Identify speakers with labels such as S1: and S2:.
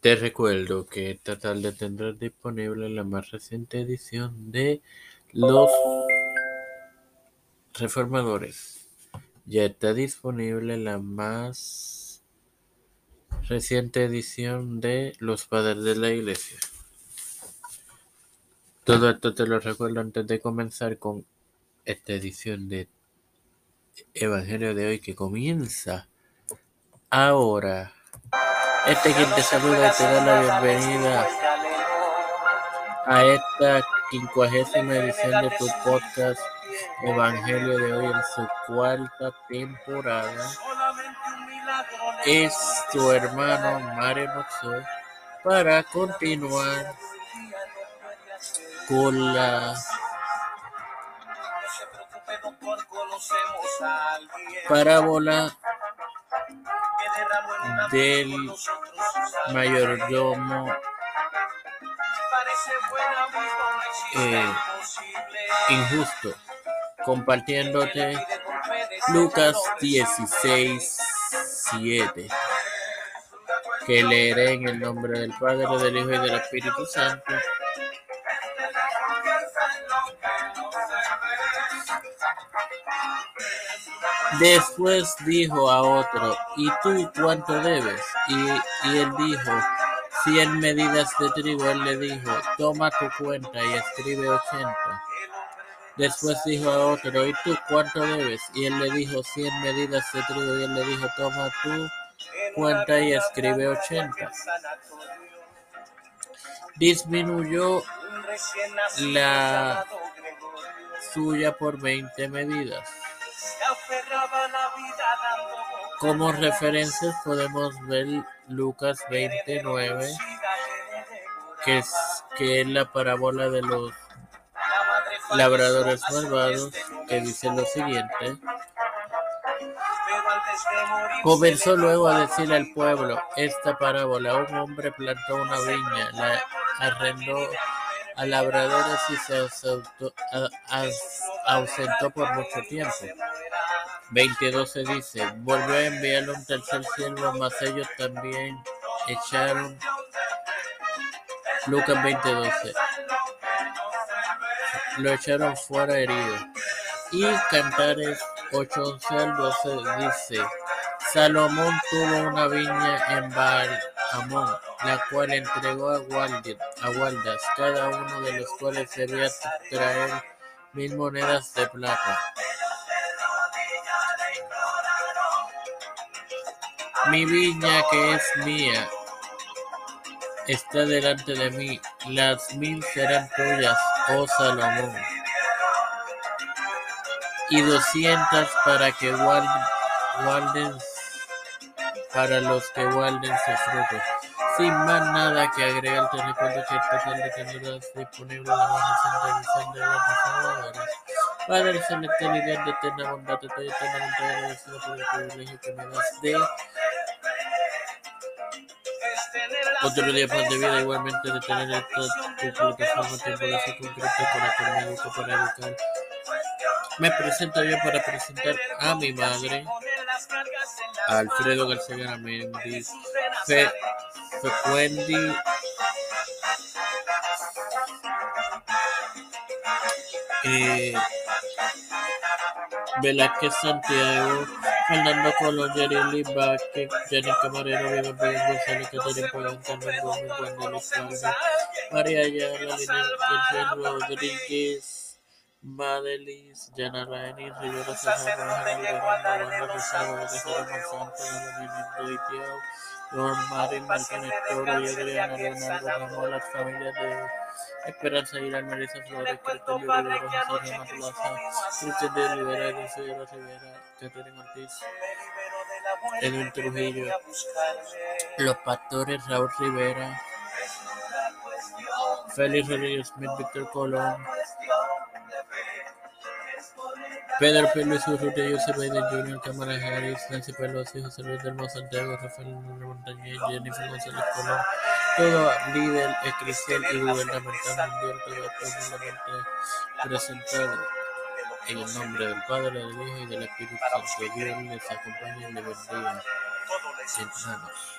S1: Te recuerdo que esta tarde tendrás disponible la más reciente edición de Los Reformadores. Ya está disponible la más reciente edición de Los Padres de la Iglesia. Todo esto te lo recuerdo antes de comenzar con esta edición de Evangelio de hoy que comienza ahora. Este quien te saluda y te da la bienvenida a esta quincuagésima edición de tu podcast Evangelio de hoy en su cuarta temporada. Es tu hermano Mario Moxo para continuar con la parábola del mayordomo eh, injusto, compartiéndote Lucas 16, 7, que leeré en el nombre del Padre, del Hijo y del Espíritu Santo. Después dijo a otro, ¿y tú cuánto debes? Y, él dijo, cien medidas de trigo. Él le dijo, toma tu cuenta y escribe ochenta. Después dijo a otro, ¿y tú cuánto debes? Y él le dijo, cien medidas de trigo. Y él le dijo, toma tu cuenta y escribe ochenta. Disminuyó la suya por veinte medidas. Como referencias podemos ver Lucas 29, que es, que es la parábola de los labradores malvados, que dice lo siguiente. Comenzó luego a decirle al pueblo esta parábola. Un hombre plantó una viña, la arrendó a labradores y se ausentó por mucho tiempo. 22 se dice, volvió a enviarle un tercer siervo, mas ellos también echaron. Lucas 20:12. Lo echaron fuera herido. Y Cantares 8:11 al 12 dice, Salomón tuvo una viña en Baal Amón, la cual entregó a, guardas, cada uno de los cuales debía traer mil monedas de plata. Mi viña que es mía está delante de mí, las mil serán tuyas, oh Salomón, y doscientas para que guarden, para los que guarden sus frutos. Sin más nada que agregar, te recuerdo que esta tarde tendrás disponible la más reciente edición de los. Padre celestial y Dios de eterna bondad, estoy eternamente agradecido por el privilegio que me das de otro día más de vida, igualmente de tener esta tu plataforma temporal concreta para terminar para educar. Me presento yo para presentar a mi madre, Alfredo García Garamendi, Fe, Wendy eh, Velázquez Santiago, Fernando Colón, Jerry Vázquez, Jenny Camarero, Viva Pérez González, Catarina Pagán, Carmen Gómez, Juan de Luis María Ayala, Lina Rodríguez, Madelis, Jana Raini, Rivera Wanda Rosado, Monsanto, Movimiento Itiao, Don Marín Martínez Toro y Adriana Leonardo Ramón, las familias de Esperanza Aguilar, Melissa Flores, de Rivera, José Ramos Plaza, Cristian de Rivera, Consuelo Rivera, Catherine Ortiz, Edwin Trujillo, Los Pastores, Raúl Rivera, Félix Rodríguez Smith, Víctor Colón, Pedro. Luis Urrutia, Joseph Biden Jr., Cámara Harris, Nancy Pelosi, José Luis del Santiago, Rafael Montañez, Jennifer González Colón, todo líder cristiano y gubernamental mundial, todo plenamente presentado en el nombre del Padre, del Hijo y del Espíritu Santo. Dios les acompañe y les bendiga, hermanos.